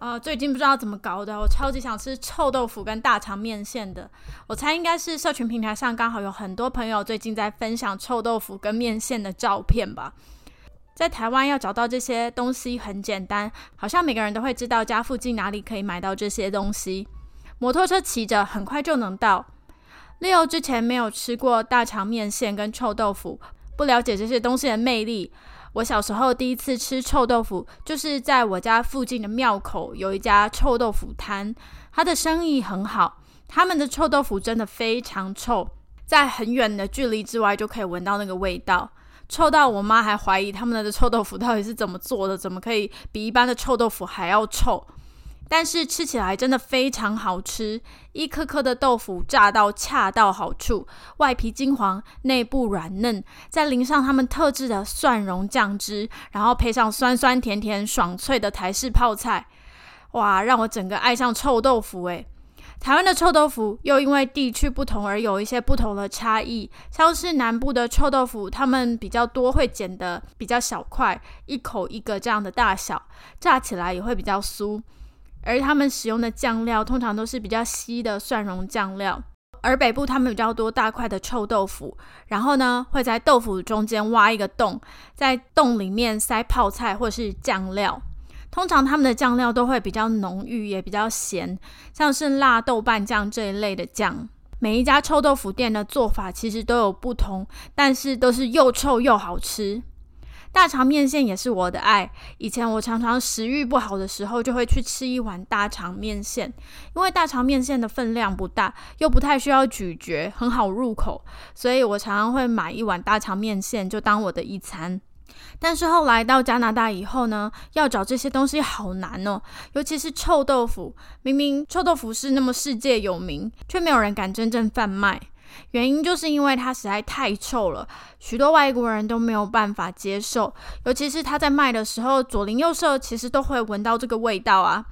呃，最近不知道怎么搞的，我超级想吃臭豆腐跟大肠面线的。我猜应该是社群平台上刚好有很多朋友最近在分享臭豆腐跟面线的照片吧。在台湾要找到这些东西很简单，好像每个人都会知道家附近哪里可以买到这些东西。摩托车骑着很快就能到。Leo 之前没有吃过大肠面线跟臭豆腐，不了解这些东西的魅力。我小时候第一次吃臭豆腐，就是在我家附近的庙口有一家臭豆腐摊，它的生意很好，他们的臭豆腐真的非常臭，在很远的距离之外就可以闻到那个味道，臭到我妈还怀疑他们的臭豆腐到底是怎么做的，怎么可以比一般的臭豆腐还要臭。但是吃起来真的非常好吃，一颗颗的豆腐炸到恰到好处，外皮金黄，内部软嫩，再淋上他们特制的蒜蓉酱汁，然后配上酸酸甜甜、爽脆的台式泡菜，哇，让我整个爱上臭豆腐诶。台湾的臭豆腐又因为地区不同而有一些不同的差异，像是南部的臭豆腐，他们比较多会剪的比较小块，一口一个这样的大小，炸起来也会比较酥。而他们使用的酱料通常都是比较稀的蒜蓉酱料，而北部他们比较多大块的臭豆腐，然后呢会在豆腐中间挖一个洞，在洞里面塞泡菜或是酱料。通常他们的酱料都会比较浓郁，也比较咸，像是辣豆瓣酱这一类的酱。每一家臭豆腐店的做法其实都有不同，但是都是又臭又好吃。大肠面线也是我的爱。以前我常常食欲不好的时候，就会去吃一碗大肠面线，因为大肠面线的分量不大，又不太需要咀嚼，很好入口，所以我常常会买一碗大肠面线，就当我的一餐。但是后来到加拿大以后呢，要找这些东西好难哦，尤其是臭豆腐。明明臭豆腐是那么世界有名，却没有人敢真正贩卖。原因就是因为它实在太臭了，许多外国人都没有办法接受。尤其是他在卖的时候，左邻右舍其实都会闻到这个味道啊。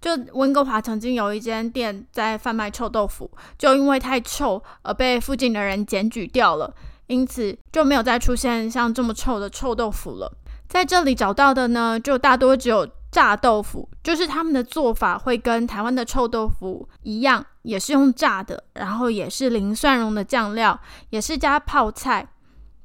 就温哥华曾经有一间店在贩卖臭豆腐，就因为太臭而被附近的人检举掉了，因此就没有再出现像这么臭的臭豆腐了。在这里找到的呢，就大多只有。炸豆腐就是他们的做法会跟台湾的臭豆腐一样，也是用炸的，然后也是淋蒜蓉的酱料，也是加泡菜，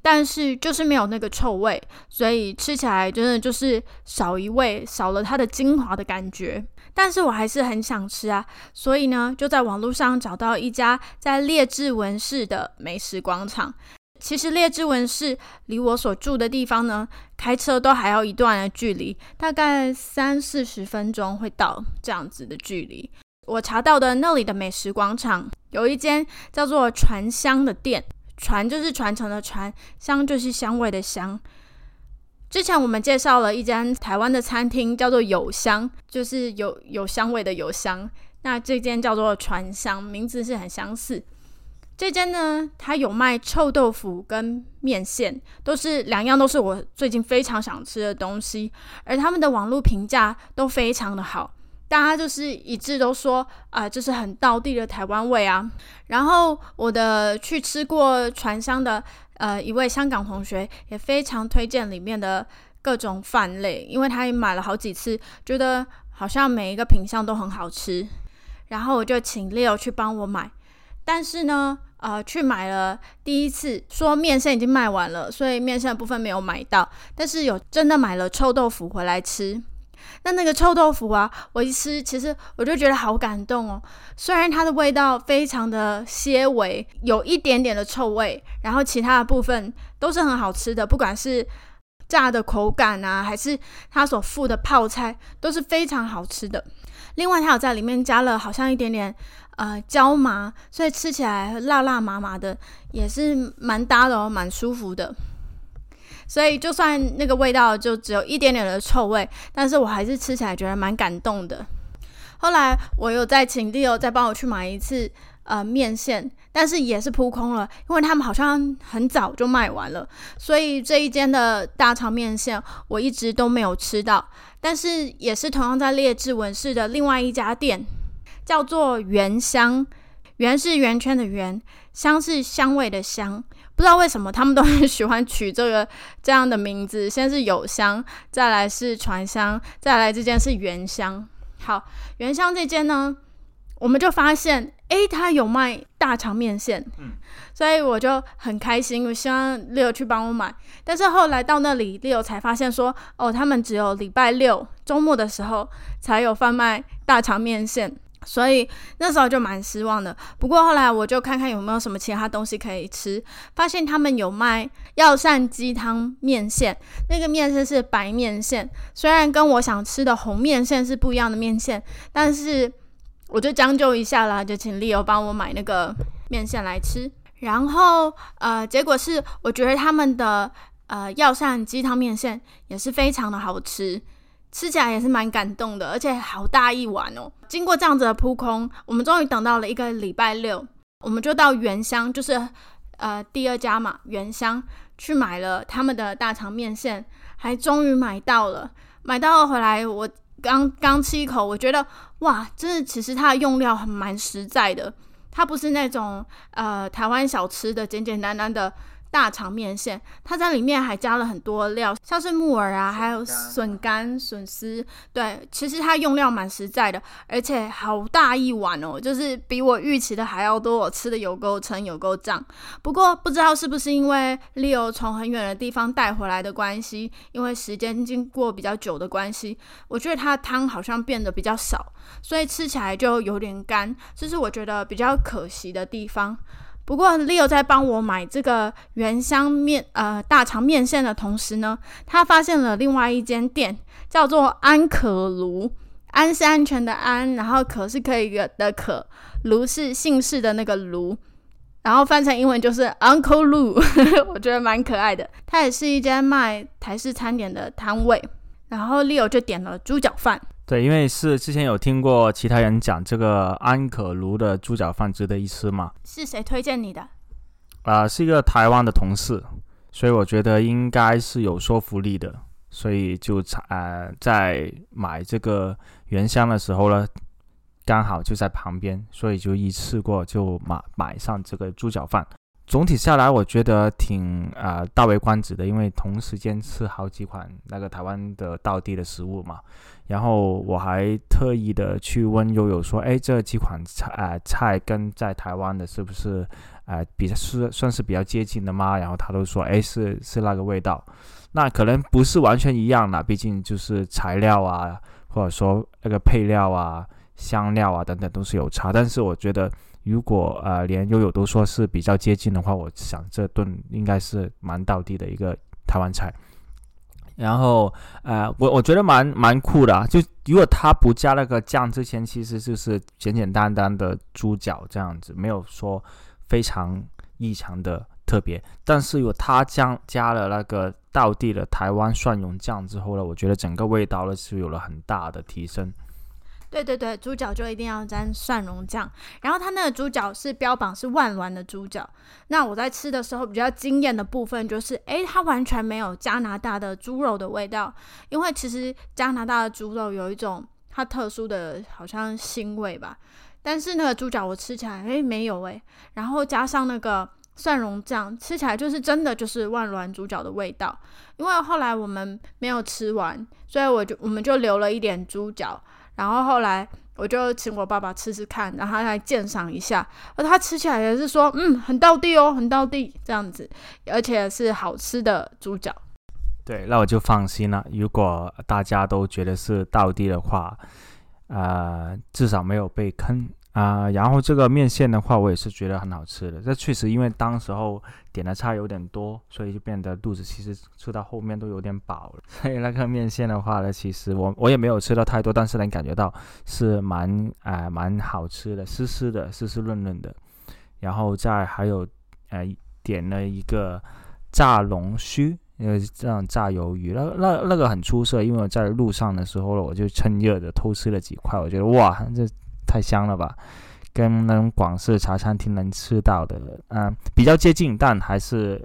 但是就是没有那个臭味，所以吃起来真的就是少一味，少了它的精华的感觉。但是我还是很想吃啊，所以呢就在网络上找到一家在列治文市的美食广场。其实列治文市离我所住的地方呢，开车都还要一段的距离，大概三四十分钟会到这样子的距离。我查到的那里的美食广场有一间叫做“传香”的店，传就是传承的传，香就是香味的香。之前我们介绍了一间台湾的餐厅，叫做有香，就是有有香味的有香。那这间叫做传香，名字是很相似。这间呢，它有卖臭豆腐跟面线，都是两样，都是我最近非常想吃的东西。而他们的网络评价都非常的好，大家就是一致都说啊，这是很道地的台湾味啊。然后我的去吃过传香的呃一位香港同学也非常推荐里面的各种饭类，因为他也买了好几次，觉得好像每一个品相都很好吃。然后我就请 Leo 去帮我买，但是呢。呃，去买了第一次，说面线已经卖完了，所以面线的部分没有买到。但是有真的买了臭豆腐回来吃。那那个臭豆腐啊，我一吃，其实我就觉得好感动哦。虽然它的味道非常的些微，有一点点的臭味，然后其他的部分都是很好吃的，不管是炸的口感啊，还是它所附的泡菜，都是非常好吃的。另外，它有在里面加了好像一点点。呃，椒麻，所以吃起来辣辣麻麻的，也是蛮搭的哦，蛮舒服的。所以就算那个味道就只有一点点的臭味，但是我还是吃起来觉得蛮感动的。后来我有再请 Leo 再帮我去买一次呃面线，但是也是扑空了，因为他们好像很早就卖完了，所以这一间的大肠面线我一直都没有吃到。但是也是同样在列治文市的另外一家店，叫做原香，圆是圆圈的圆，香是香味的香。不知道为什么他们都很喜欢取这个这样的名字，先是有香，再来是传香，再来这间是原香。好，原香这间呢，我们就发现，诶，他有卖大肠面线，嗯，所以我就很开心，我希望 Leo 去帮我买。但是后来到那里，Leo 才发现说，哦，他们只有礼拜六周末的时候才有贩卖大肠面线。所以那时候就蛮失望的。不过后来我就看看有没有什么其他东西可以吃，发现他们有卖药膳鸡汤面线，那个面线是白面线，虽然跟我想吃的红面线是不一样的面线，但是我就将就一下啦，就请丽友帮我买那个面线来吃。然后呃，结果是我觉得他们的呃药膳鸡汤面线也是非常的好吃。吃起来也是蛮感动的，而且好大一碗哦！经过这样子的扑空，我们终于等到了一个礼拜六，我们就到原香，就是呃第二家嘛，原香去买了他们的大肠面线，还终于买到了。买到了回来，我刚刚吃一口，我觉得哇，真的，其实它的用料很蛮实在的，它不是那种呃台湾小吃的简简单单的。大肠面线，它在里面还加了很多料，像是木耳啊，还有笋干、笋丝。对，其实它用料蛮实在的，而且好大一碗哦，就是比我预期的还要多，我吃的有够撑，有够胀。不过不知道是不是因为 Leo 从很远的地方带回来的关系，因为时间经过比较久的关系，我觉得它的汤好像变得比较少，所以吃起来就有点干，这是我觉得比较可惜的地方。不过，Leo 在帮我买这个原香面呃大肠面线的同时呢，他发现了另外一间店，叫做安可卢。安是安全的安，然后可是可以的可，卢是姓氏的那个卢，然后翻成英文就是 Uncle Lu，我觉得蛮可爱的。它也是一间卖台式餐点的摊位。然后 Leo 就点了猪脚饭。对，因为是之前有听过其他人讲这个安可卢的猪脚饭值得一吃嘛？是谁推荐你的？啊，是一个台湾的同事，所以我觉得应该是有说服力的，所以就呃在买这个原香的时候呢，刚好就在旁边，所以就一次过就买买上这个猪脚饭。总体下来，我觉得挺啊大为观止的，因为同时间吃好几款那个台湾的道地的食物嘛。然后我还特意的去问悠悠说：“哎，这几款菜啊菜跟在台湾的是不是啊比较是算是比较接近的吗？”然后他都说：“哎，是是那个味道。那可能不是完全一样的，毕竟就是材料啊，或者说那个配料啊、香料啊等等都是有差。但是我觉得。”如果呃连悠悠都说是比较接近的话，我想这顿应该是蛮到地的一个台湾菜。然后呃我我觉得蛮蛮酷的，就如果他不加那个酱之前，其实就是简简单单的猪脚这样子，没有说非常异常的特别。但是有他加加了那个道地的台湾蒜蓉酱之后呢，我觉得整个味道呢是有了很大的提升。对对对，猪脚就一定要沾蒜蓉酱，然后它那个猪脚是标榜是万峦的猪脚。那我在吃的时候比较惊艳的部分就是，诶，它完全没有加拿大的猪肉的味道，因为其实加拿大的猪肉有一种它特殊的好像腥味吧，但是那个猪脚我吃起来，诶，没有诶。然后加上那个蒜蓉酱，吃起来就是真的就是万峦猪脚的味道。因为后来我们没有吃完，所以我就我们就留了一点猪脚。然后后来我就请我爸爸吃吃看，然后他来鉴赏一下，而他吃起来也是说，嗯，很到地哦，很到地这样子，而且是好吃的猪脚。对，那我就放心了。如果大家都觉得是到地的话，呃，至少没有被坑。啊，然后这个面线的话，我也是觉得很好吃的。这确实因为当时候点的菜有点多，所以就变得肚子其实吃到后面都有点饱了。所以那个面线的话呢，其实我我也没有吃到太多，但是能感觉到是蛮啊蛮好吃的，湿湿的，湿湿润润的。然后再还有呃点了一个炸龙须，因为这样炸鱿鱼，那那那个很出色，因为我在路上的时候呢，我就趁热的偷吃了几块，我觉得哇，这太香了吧，跟那种广式茶餐厅能吃到的，嗯，比较接近，但还是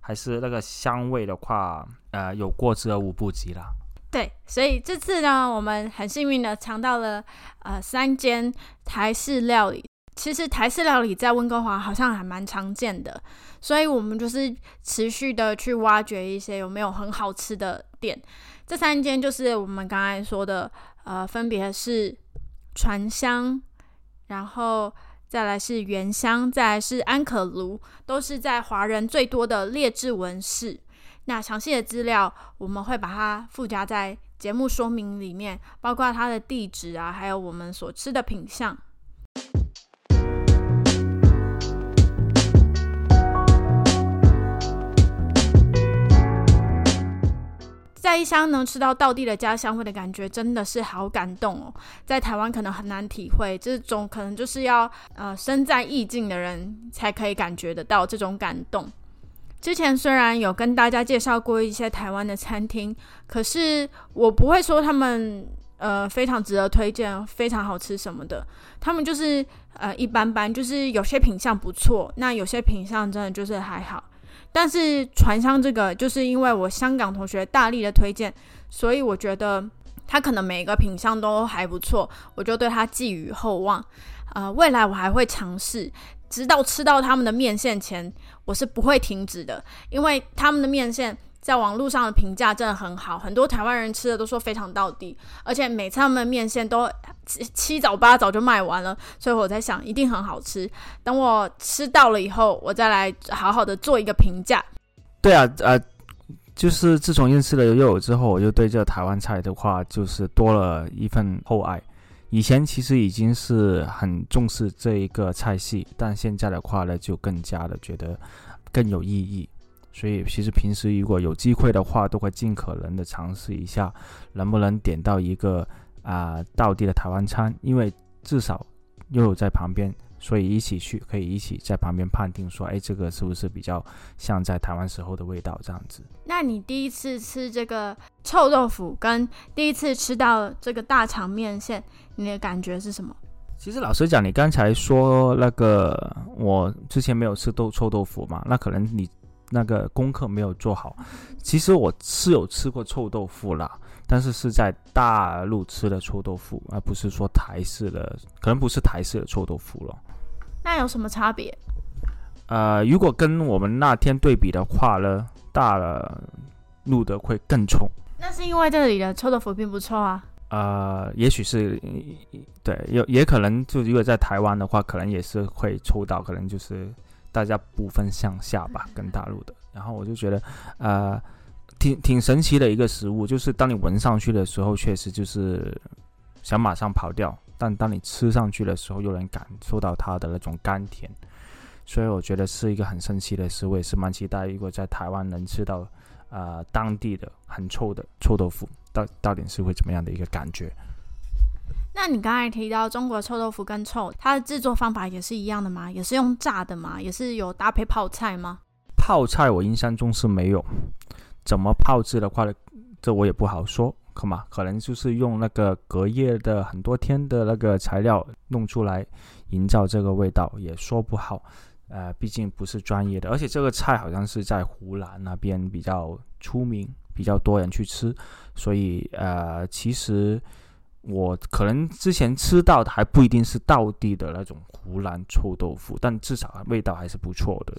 还是那个香味的话，呃，有过之而无不及了。对，所以这次呢，我们很幸运的尝到了呃三间台式料理。其实台式料理在温哥华好像还蛮常见的，所以我们就是持续的去挖掘一些有没有很好吃的店。这三间就是我们刚才说的，呃，分别是船香，然后再来是原香，再来是安可炉，都是在华人最多的列治文饰。那详细的资料我们会把它附加在节目说明里面，包括它的地址啊，还有我们所吃的品相。在异乡能吃到道地的家乡味的感觉，真的是好感动哦！在台湾可能很难体会，这种可能就是要呃身在异境的人才可以感觉得到这种感动。之前虽然有跟大家介绍过一些台湾的餐厅，可是我不会说他们呃非常值得推荐、非常好吃什么的，他们就是呃一般般，就是有些品相不错，那有些品相真的就是还好。但是传香这个，就是因为我香港同学大力的推荐，所以我觉得他可能每一个品相都还不错，我就对他寄予厚望。呃，未来我还会尝试，直到吃到他们的面线前，我是不会停止的，因为他们的面线。在网络上的评价真的很好，很多台湾人吃的都说非常到底，而且每次他们的面线都七七早八早就卖完了，所以我在想一定很好吃。等我吃到了以后，我再来好好的做一个评价。对啊，呃，就是自从认识了悠悠之后，我就对这台湾菜的话就是多了一份厚爱。以前其实已经是很重视这一个菜系，但现在的话呢，就更加的觉得更有意义。所以其实平时如果有机会的话，都会尽可能的尝试一下，能不能点到一个啊道地的台湾餐。因为至少又有在旁边，所以一起去可以一起在旁边判定说，哎，这个是不是比较像在台湾时候的味道这样子？那你第一次吃这个臭豆腐，跟第一次吃到这个大肠面线，你的感觉是什么？其实老实讲，你刚才说那个我之前没有吃豆臭豆腐嘛，那可能你。那个功课没有做好，其实我是有吃过臭豆腐啦，但是是在大陆吃的臭豆腐，而不是说台式的，可能不是台式的臭豆腐了。那有什么差别？呃，如果跟我们那天对比的话呢，大陆的会更臭。那是因为这里的臭豆腐并不臭啊。呃，也许是，对，有也可能就如果在台湾的话，可能也是会臭到，可能就是。大家不分上下吧，跟大陆的。然后我就觉得，呃，挺挺神奇的一个食物，就是当你闻上去的时候，确实就是想马上跑掉；但当你吃上去的时候，又能感受到它的那种甘甜。所以我觉得是一个很神奇的食物，也是蛮期待如果在台湾能吃到，呃，当地的很臭的臭豆腐，到到底是会怎么样的一个感觉。那你刚才提到中国臭豆腐跟臭，它的制作方法也是一样的吗？也是用炸的吗？也是有搭配泡菜吗？泡菜我印象中是没有，怎么泡制的话，这我也不好说，可嘛？可能就是用那个隔夜的很多天的那个材料弄出来，营造这个味道，也说不好。呃，毕竟不是专业的，而且这个菜好像是在湖南那边比较出名，比较多人去吃，所以呃，其实。我可能之前吃到的还不一定是道地的那种湖南臭豆腐，但至少味道还是不错的。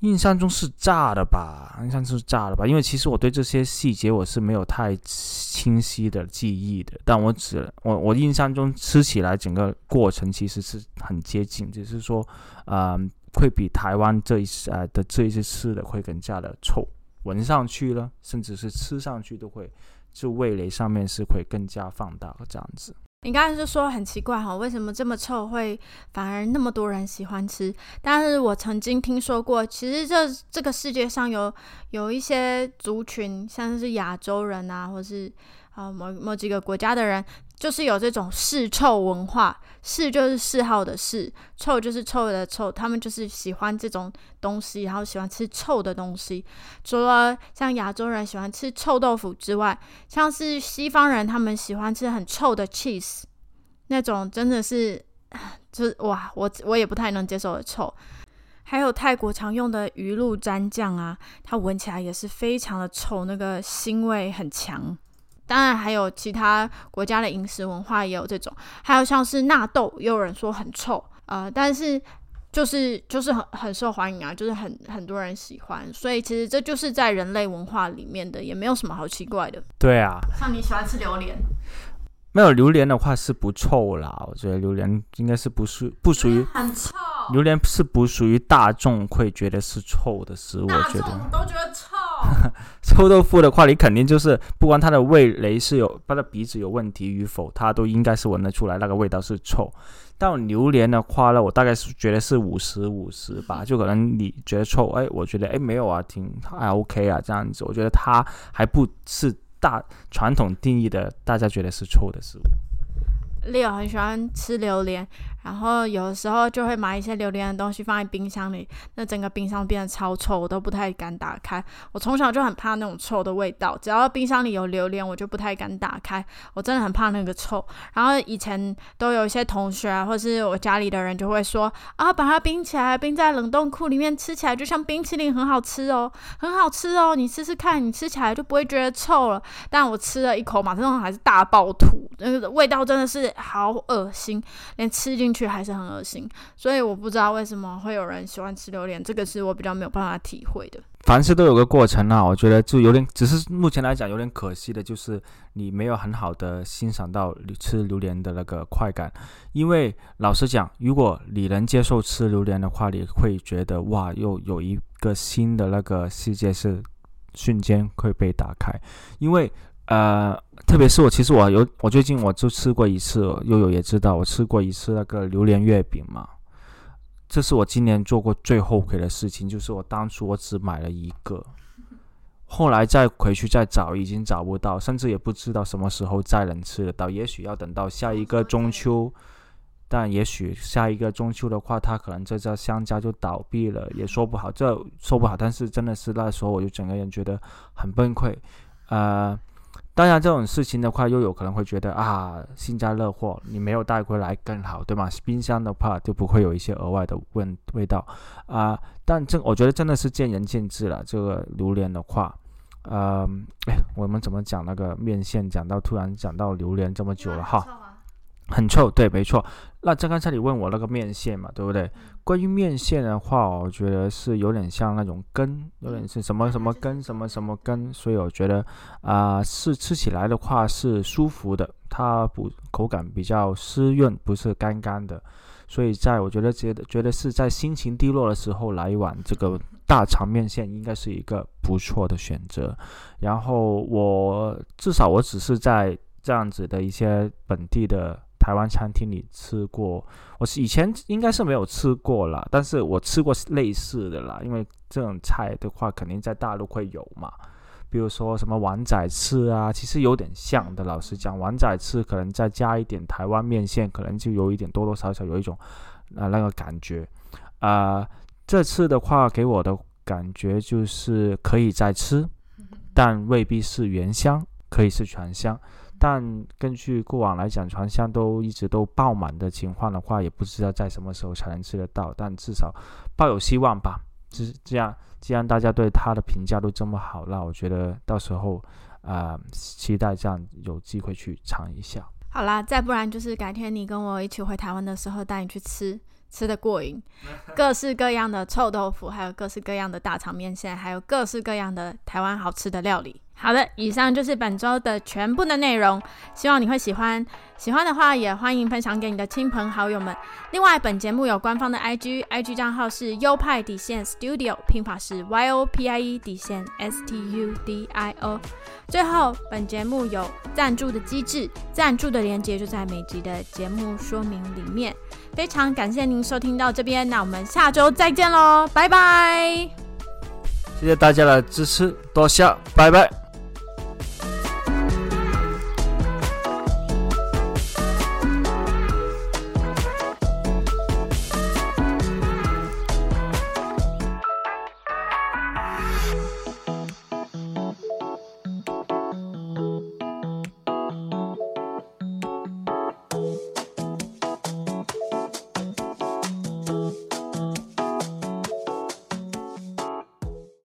印象中是炸的吧？印象中是炸的吧？因为其实我对这些细节我是没有太清晰的记忆的，但我只我我印象中吃起来整个过程其实是很接近，只是说，呃，会比台湾这一次呃的这一次吃的会更加的臭，闻上去了，甚至是吃上去都会。就味蕾上面是会更加放大这样子。你刚才就说很奇怪哈，为什么这么臭会反而那么多人喜欢吃？但是我曾经听说过，其实这这个世界上有有一些族群，像是亚洲人啊，或是啊某某几个国家的人。就是有这种嗜臭文化，嗜就是嗜好的嗜，臭就是臭的臭，他们就是喜欢这种东西，然后喜欢吃臭的东西。除了像亚洲人喜欢吃臭豆腐之外，像是西方人，他们喜欢吃很臭的 cheese，那种真的是，就是哇，我我也不太能接受的臭。还有泰国常用的鱼露蘸酱啊，它闻起来也是非常的臭，那个腥味很强。当然还有其他国家的饮食文化也有这种，还有像是纳豆，也有人说很臭，呃，但是就是就是很很受欢迎啊，就是很很多人喜欢，所以其实这就是在人类文化里面的，也没有什么好奇怪的。对啊，像你喜欢吃榴莲。没有榴莲的话是不臭啦，我觉得榴莲应该是不属不属于很臭，榴莲是不属于大众会觉得是臭的食物，我觉得都觉得臭。臭豆腐的话，你肯定就是不管它的味蕾是有它的鼻子有问题与否，它都应该是闻得出来那个味道是臭。但榴莲的话呢，我大概是觉得是五十五十吧，就可能你觉得臭，哎，我觉得哎没有啊，挺还 OK 啊这样子，我觉得它还不是。大传统定义的，大家觉得是臭的食物。Leo 很喜欢吃榴莲。然后有的时候就会买一些榴莲的东西放在冰箱里，那整个冰箱变得超臭，我都不太敢打开。我从小就很怕那种臭的味道，只要冰箱里有榴莲，我就不太敢打开。我真的很怕那个臭。然后以前都有一些同学啊，或是我家里的人就会说啊，把它冰起来，冰在冷冻库里面，吃起来就像冰淇淋，很好吃哦，很好吃哦，你试试看，你吃起来就不会觉得臭了。但我吃了一口，马上还是大爆吐，那个味道真的是好恶心，连吃进。去还是很恶心，所以我不知道为什么会有人喜欢吃榴莲，这个是我比较没有办法体会的。凡事都有个过程啊，我觉得就有点，只是目前来讲有点可惜的，就是你没有很好的欣赏到吃榴莲的那个快感。因为老实讲，如果你能接受吃榴莲的话，你会觉得哇，又有一个新的那个世界是瞬间会被打开，因为。呃，特别是我，其实我有，我最近我就吃过一次，悠悠也知道，我吃过一次那个榴莲月饼嘛。这是我今年做过最后悔的事情，就是我当初我只买了一个，后来再回去再找，已经找不到，甚至也不知道什么时候再能吃得到。也许要等到下一个中秋，但也许下一个中秋的话，它可能这家商家就倒闭了，也说不好，这说不好。但是真的是那时候，我就整个人觉得很崩溃，呃。当然，这种事情的话，又有可能会觉得啊，幸灾乐祸，你没有带回来更好，对吗？冰箱的话就不会有一些额外的味味道啊。但这我觉得真的是见仁见智了。这个榴莲的话，呃，哎，我们怎么讲那个面线？讲到突然讲到榴莲这么久了哈。很臭，对，没错。那这刚才你问我那个面线嘛，对不对？关于面线的话，我觉得是有点像那种根，有点是什么什么根，什么什么根，所以我觉得啊，是吃起来的话是舒服的，它不口感比较湿润，不是干干的。所以在我觉得觉得觉得是在心情低落的时候来一碗这个大肠面线，应该是一个不错的选择。然后我至少我只是在这样子的一些本地的。台湾餐厅里吃过，我是以前应该是没有吃过啦，但是我吃过类似的啦，因为这种菜的话，肯定在大陆会有嘛。比如说什么碗仔翅啊，其实有点像的。老实讲，碗仔翅可能再加一点台湾面线，可能就有一点多多少少有一种啊那个感觉。啊，这次的话给我的感觉就是可以再吃，但未必是原香，可以是全香。但根据过往来讲，船箱都一直都爆满的情况的话，也不知道在什么时候才能吃得到。但至少抱有希望吧。是这样，既然大家对他的评价都这么好，那我觉得到时候啊，期待这样有机会去尝一下。好啦，再不然就是改天你跟我一起回台湾的时候，带你去吃。吃的过瘾，各式各样的臭豆腐，还有各式各样的大肠面线，还有各式各样的台湾好吃的料理。好的，以上就是本周的全部的内容，希望你会喜欢。喜欢的话也欢迎分享给你的亲朋好友们。另外，本节目有官方的 IG，IG 账号是优派底线 Studio，拼法是 Y O P I E 底线 S T U D I O。最后，本节目有赞助的机制，赞助的链接就在每集的节目说明里面。非常感谢您收听到这边，那我们下周再见喽，拜拜！谢谢大家的支持，多谢，拜拜。